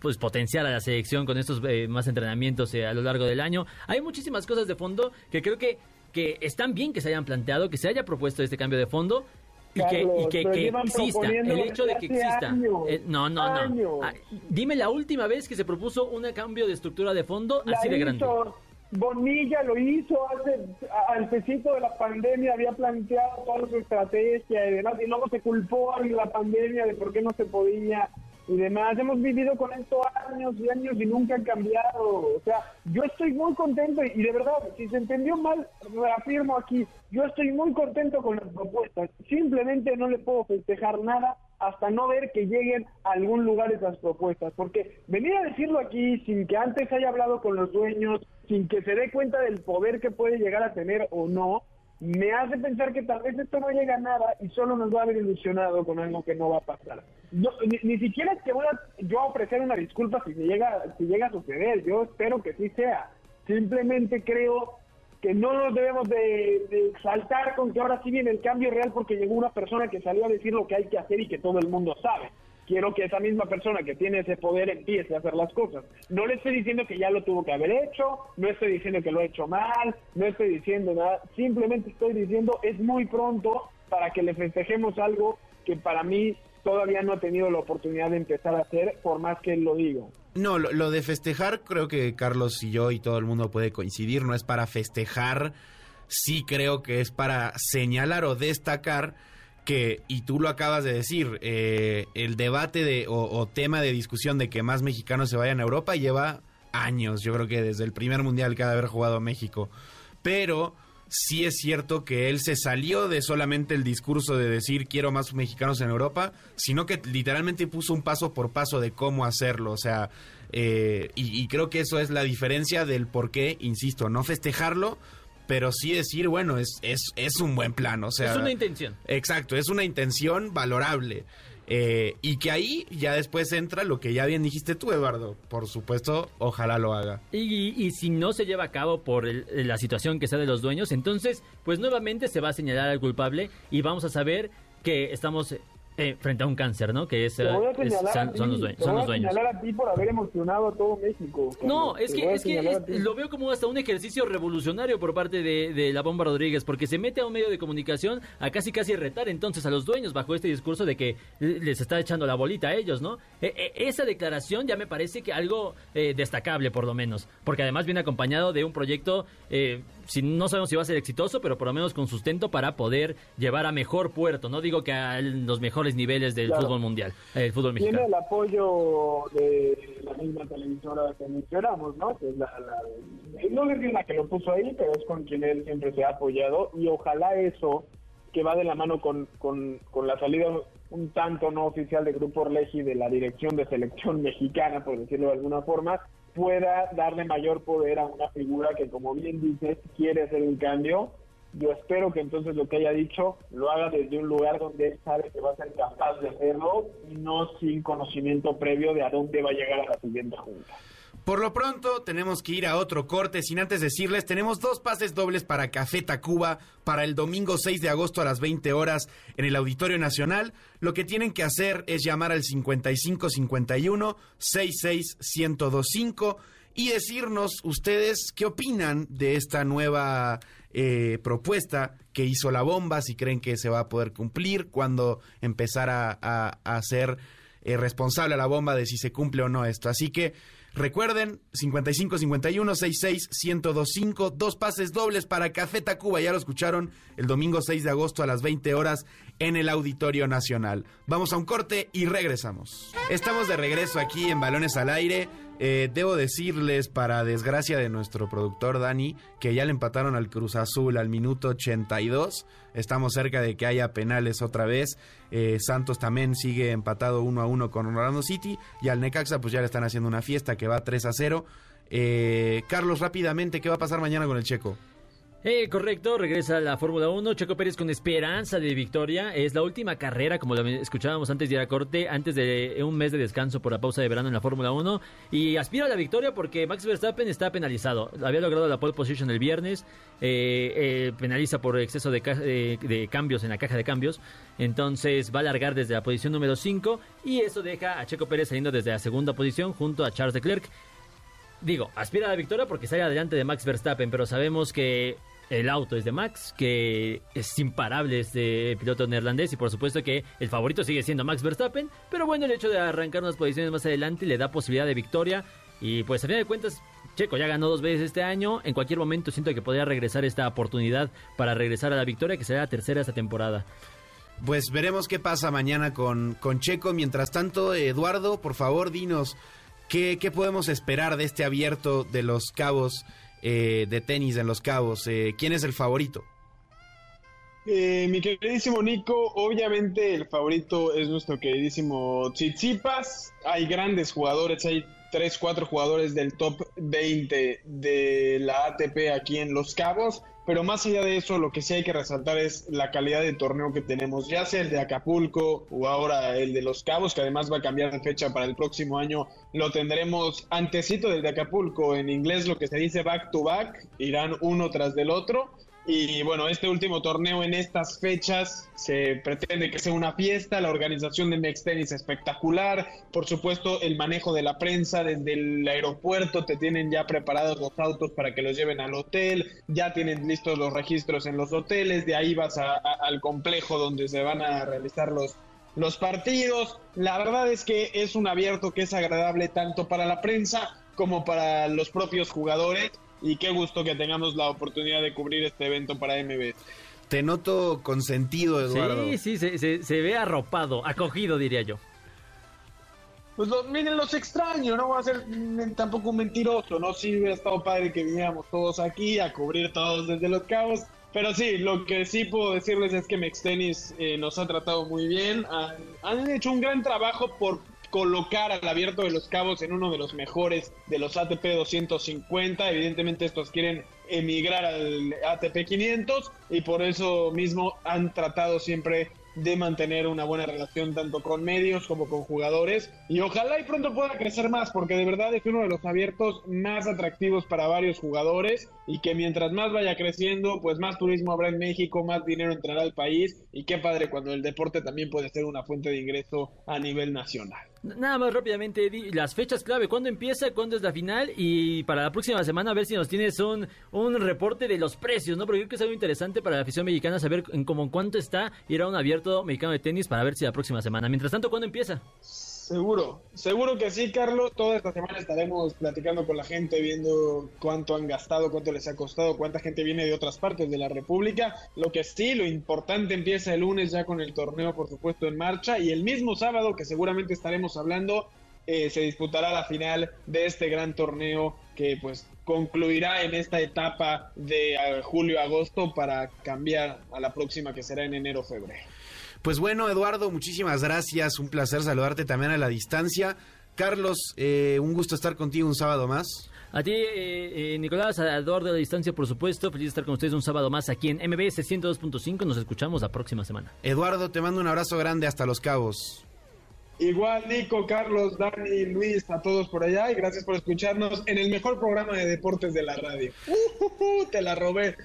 pues potenciar a la selección con estos eh, más entrenamientos eh, a lo largo del año. Hay muchísimas cosas de fondo que creo que, que están bien que se hayan planteado, que se haya propuesto este cambio de fondo. Y que, y Carlos, que, pero que llevan exista, el hecho de que exista. Eh, no, no, no. Ah, dime la última vez que se propuso un cambio de estructura de fondo La así de grande. hizo, Bonilla lo hizo hace antesito de la pandemia, había planteado toda su estrategia y demás, y luego se culpó a la pandemia de por qué no se podía y demás. Hemos vivido con esto años y años y nunca han cambiado. O sea, yo estoy muy contento y, de verdad, si se entendió mal, reafirmo aquí, yo estoy muy contento con las propuestas. Simplemente no le puedo festejar nada hasta no ver que lleguen a algún lugar esas propuestas. Porque venir a decirlo aquí sin que antes haya hablado con los dueños, sin que se dé cuenta del poder que puede llegar a tener o no, me hace pensar que tal vez esto no llega a nada y solo nos va a haber ilusionado con algo que no va a pasar. ni, siquiera es que voy a yo ofrecer una disculpa si llega, si llega a suceder, yo espero que sí sea. Simplemente creo que no nos debemos de, de saltar con que ahora sí viene el cambio real porque llegó una persona que salió a decir lo que hay que hacer y que todo el mundo sabe quiero que esa misma persona que tiene ese poder empiece a hacer las cosas. No le estoy diciendo que ya lo tuvo que haber hecho, no estoy diciendo que lo ha hecho mal, no estoy diciendo nada, simplemente estoy diciendo es muy pronto para que le festejemos algo que para mí todavía no ha tenido la oportunidad de empezar a hacer, por más que él lo diga. No, lo, lo de festejar creo que Carlos y yo y todo el mundo puede coincidir, no es para festejar, sí creo que es para señalar o destacar que, y tú lo acabas de decir, eh, el debate de, o, tema de discusión de que más mexicanos se vayan a Europa lleva años, yo creo que desde el primer mundial que ha de haber jugado México. Pero sí es cierto que él se salió de solamente el discurso de decir quiero más mexicanos en Europa, sino que literalmente puso un paso por paso de cómo hacerlo. O sea, eh, y, y, creo que eso es la diferencia del por qué, insisto, no festejarlo, pero sí decir, bueno, es, es, es un buen plan, o sea... Es una intención. Exacto, es una intención valorable. Eh, y que ahí ya después entra lo que ya bien dijiste tú, Eduardo. Por supuesto, ojalá lo haga. Y, y, si no se lleva a cabo por la situación que sea de los dueños, entonces, pues nuevamente se va a señalar al culpable y vamos a saber que estamos eh, frente a un cáncer, ¿no? Que es, eh, son, los dueños. Son los dueños. a ti por haber emocionado a todo México. No, es que, es que lo veo como hasta un ejercicio revolucionario por parte de, de, la Bomba Rodríguez, porque se mete a un medio de comunicación a casi casi retar entonces a los dueños bajo este discurso de que les está echando la bolita a ellos, ¿no? E, e, esa declaración ya me parece que algo eh, destacable por lo menos, porque además viene acompañado de un proyecto si no sabemos si va a ser exitoso, pero por lo menos con sustento para poder llevar a mejor puerto. No digo que a los mejores niveles del fútbol mundial, el fútbol mexicano. Tiene el apoyo de la misma televisora que mencionamos, ¿no? Que es la, no es la que lo puso ahí, pero es con quien él siempre se ha apoyado y ojalá eso que va de la mano con, con, con la salida un tanto no oficial de Grupo Orleji de la dirección de selección [laughs] mexicana, por decirlo de alguna forma, pueda darle mayor poder a una figura que, como bien dices, quiere hacer un cambio. Yo espero que entonces lo que haya dicho lo haga desde un lugar donde él sabe que va a ser capaz de hacerlo y no sin conocimiento previo de a dónde va a llegar a la siguiente junta. Por lo pronto, tenemos que ir a otro corte. Sin antes decirles, tenemos dos pases dobles para Café Tacuba para el domingo 6 de agosto a las 20 horas en el Auditorio Nacional. Lo que tienen que hacer es llamar al 5551 66 1025 y decirnos ustedes qué opinan de esta nueva eh, propuesta que hizo la bomba, si creen que se va a poder cumplir, cuando empezar a, a, ser eh, responsable a la bomba de si se cumple o no esto. Así que Recuerden, 55 51 66 1025, dos pases dobles para Café Tacuba, ya lo escucharon, el domingo 6 de agosto a las 20 horas en el Auditorio Nacional. Vamos a un corte y regresamos. Estamos de regreso aquí en Balones al Aire. Eh, debo decirles, para desgracia de nuestro productor Dani, que ya le empataron al Cruz Azul al minuto 82. Estamos cerca de que haya penales otra vez. Eh, Santos también sigue empatado uno a uno con Orlando City. Y al Necaxa, pues ya le están haciendo una fiesta que va 3 a 0. Eh, Carlos, rápidamente, ¿qué va a pasar mañana con el Checo? Eh, correcto, regresa la Fórmula 1. Checo Pérez con esperanza de victoria. Es la última carrera, como lo escuchábamos antes de ir a corte, antes de un mes de descanso por la pausa de verano en la Fórmula 1. Y aspira a la victoria porque Max Verstappen está penalizado. Había logrado la pole position el viernes. Eh, eh, penaliza por exceso de, de, cambios en la caja de cambios. Entonces va a largar desde la posición número 5. Y eso deja a Checo Pérez saliendo desde la segunda posición junto a Charles Leclerc. Digo, aspira a la victoria porque sale adelante de Max Verstappen, pero sabemos que el auto es de Max, que es imparable este piloto neerlandés y por supuesto que el favorito sigue siendo Max Verstappen, pero bueno, el hecho de arrancar unas posiciones más adelante le da posibilidad de victoria y pues a fin de cuentas Checo ya ganó dos veces este año, en cualquier momento siento que podría regresar esta oportunidad para regresar a la victoria que será la tercera esta temporada. Pues veremos qué pasa mañana con, con Checo. Mientras tanto, Eduardo, por favor, dinos qué, podemos esperar de este abierto de los cabos eh, de tenis en Los Cabos. Eh, ¿Quién es el favorito? Eh, mi queridísimo Nico, obviamente el favorito es nuestro queridísimo Tsitsipas. Hay grandes jugadores, hay 3, 4 jugadores del top 20 de la ATP aquí en Los Cabos. Pero más allá de eso, lo que sí hay que resaltar es la calidad de torneo que tenemos, ya sea el de Acapulco o ahora el de Los Cabos, que además va a cambiar de fecha para el próximo año, lo tendremos antecito del de Acapulco, en inglés lo que se dice back to back, irán uno tras del otro, y bueno, este último torneo en estas fechas se pretende que sea una fiesta, la organización de Mex Tennis espectacular, por supuesto el manejo de la prensa desde el aeropuerto, te tienen ya preparados los autos para que los lleven al hotel, ya tienen listos los registros en los hoteles, de ahí vas al complejo donde se van a realizar los, los partidos. La verdad es que es un abierto que es agradable tanto para la prensa como para los propios jugadores y qué gusto que tengamos la oportunidad de cubrir este evento para MB. Te noto consentido, Eduardo. Sí, sí, se, se, ve arropado, acogido, diría yo. Pues miren, los extraño, no voy a ser tampoco un mentiroso, ¿no? Sí hubiera estado padre que viniéramos todos aquí a cubrir todos desde los cabos, pero sí, lo que sí puedo decirles es que Mextenis eh, nos ha tratado muy bien, han hecho un gran trabajo por colocar al abierto de los cabos en uno de los mejores de los ATP 250. Evidentemente estos quieren emigrar al ATP 500 y por eso mismo han tratado siempre de mantener una buena relación tanto con medios como con jugadores y ojalá y pronto pueda crecer más porque de verdad es uno de los abiertos más atractivos para varios jugadores y que mientras más vaya creciendo pues más turismo habrá en México, más dinero entrará al país y qué padre cuando el deporte también puede ser una fuente de ingreso a nivel nacional. Nada más rápidamente, las fechas clave, cuándo empieza, cuándo es la final y para la próxima semana a ver si nos tienes un, un reporte de los precios, ¿no? Porque creo que es algo interesante para la afición mexicana saber en cómo cuánto está ir a un abierto mexicano de tenis para ver si la próxima semana. Mientras tanto, ¿cuándo empieza? Seguro, seguro que sí, Carlos. Toda esta semana estaremos platicando con la gente, viendo cuánto han gastado, cuánto les ha costado, cuánta gente viene de otras partes de la República. Lo que sí, lo importante empieza el lunes ya con el torneo, por supuesto, en marcha. Y el mismo sábado, que seguramente estaremos hablando, eh, se disputará la final de este gran torneo que pues concluirá en esta etapa de eh, julio-agosto para cambiar a la próxima que será en enero-febrero. Pues bueno, Eduardo, muchísimas gracias. Un placer saludarte también a la distancia. Carlos, eh, un gusto estar contigo un sábado más. A ti, eh, eh, Nicolás, a Eduardo de la distancia, por supuesto. Feliz de estar con ustedes un sábado más aquí en MBS 102.5. Nos escuchamos la próxima semana. Eduardo, te mando un abrazo grande hasta Los Cabos. Igual, Nico, Carlos, Dani, Luis, a todos por allá y gracias por escucharnos en el mejor programa de deportes de la radio. Uh, te la robé.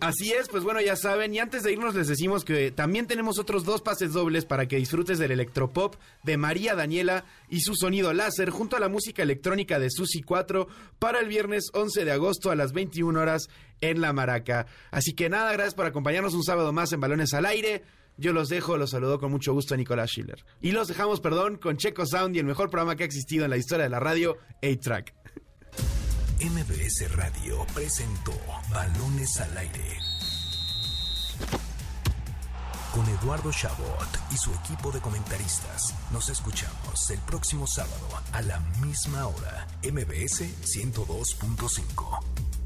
Así es, pues bueno, ya saben. Y antes de irnos les decimos que también tenemos otros dos pases dobles para que disfrutes del electropop de María Daniela y su sonido láser junto a la música electrónica de Susi 4 para el viernes 11 de agosto a las 21 horas en La Maraca. Así que nada, gracias por acompañarnos un sábado más en Balones al Aire. Yo los dejo, los saludo con mucho gusto a Nicolás Schiller. Y los dejamos, perdón, con Checo Sound y el mejor programa que ha existido en la historia de la radio, A-Track. MBS Radio presentó Balones al Aire. Con Eduardo Chabot y su equipo de comentaristas. Nos escuchamos el próximo sábado a la misma hora. MBS 102.5.